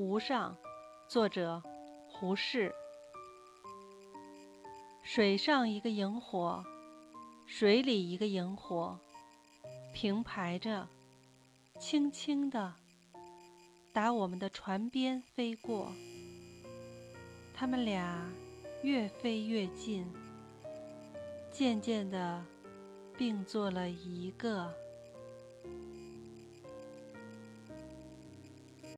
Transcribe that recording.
湖上，作者胡适。水上一个萤火，水里一个萤火，平排着，轻轻地打我们的船边飞过。他们俩越飞越近，渐渐的并做了一个。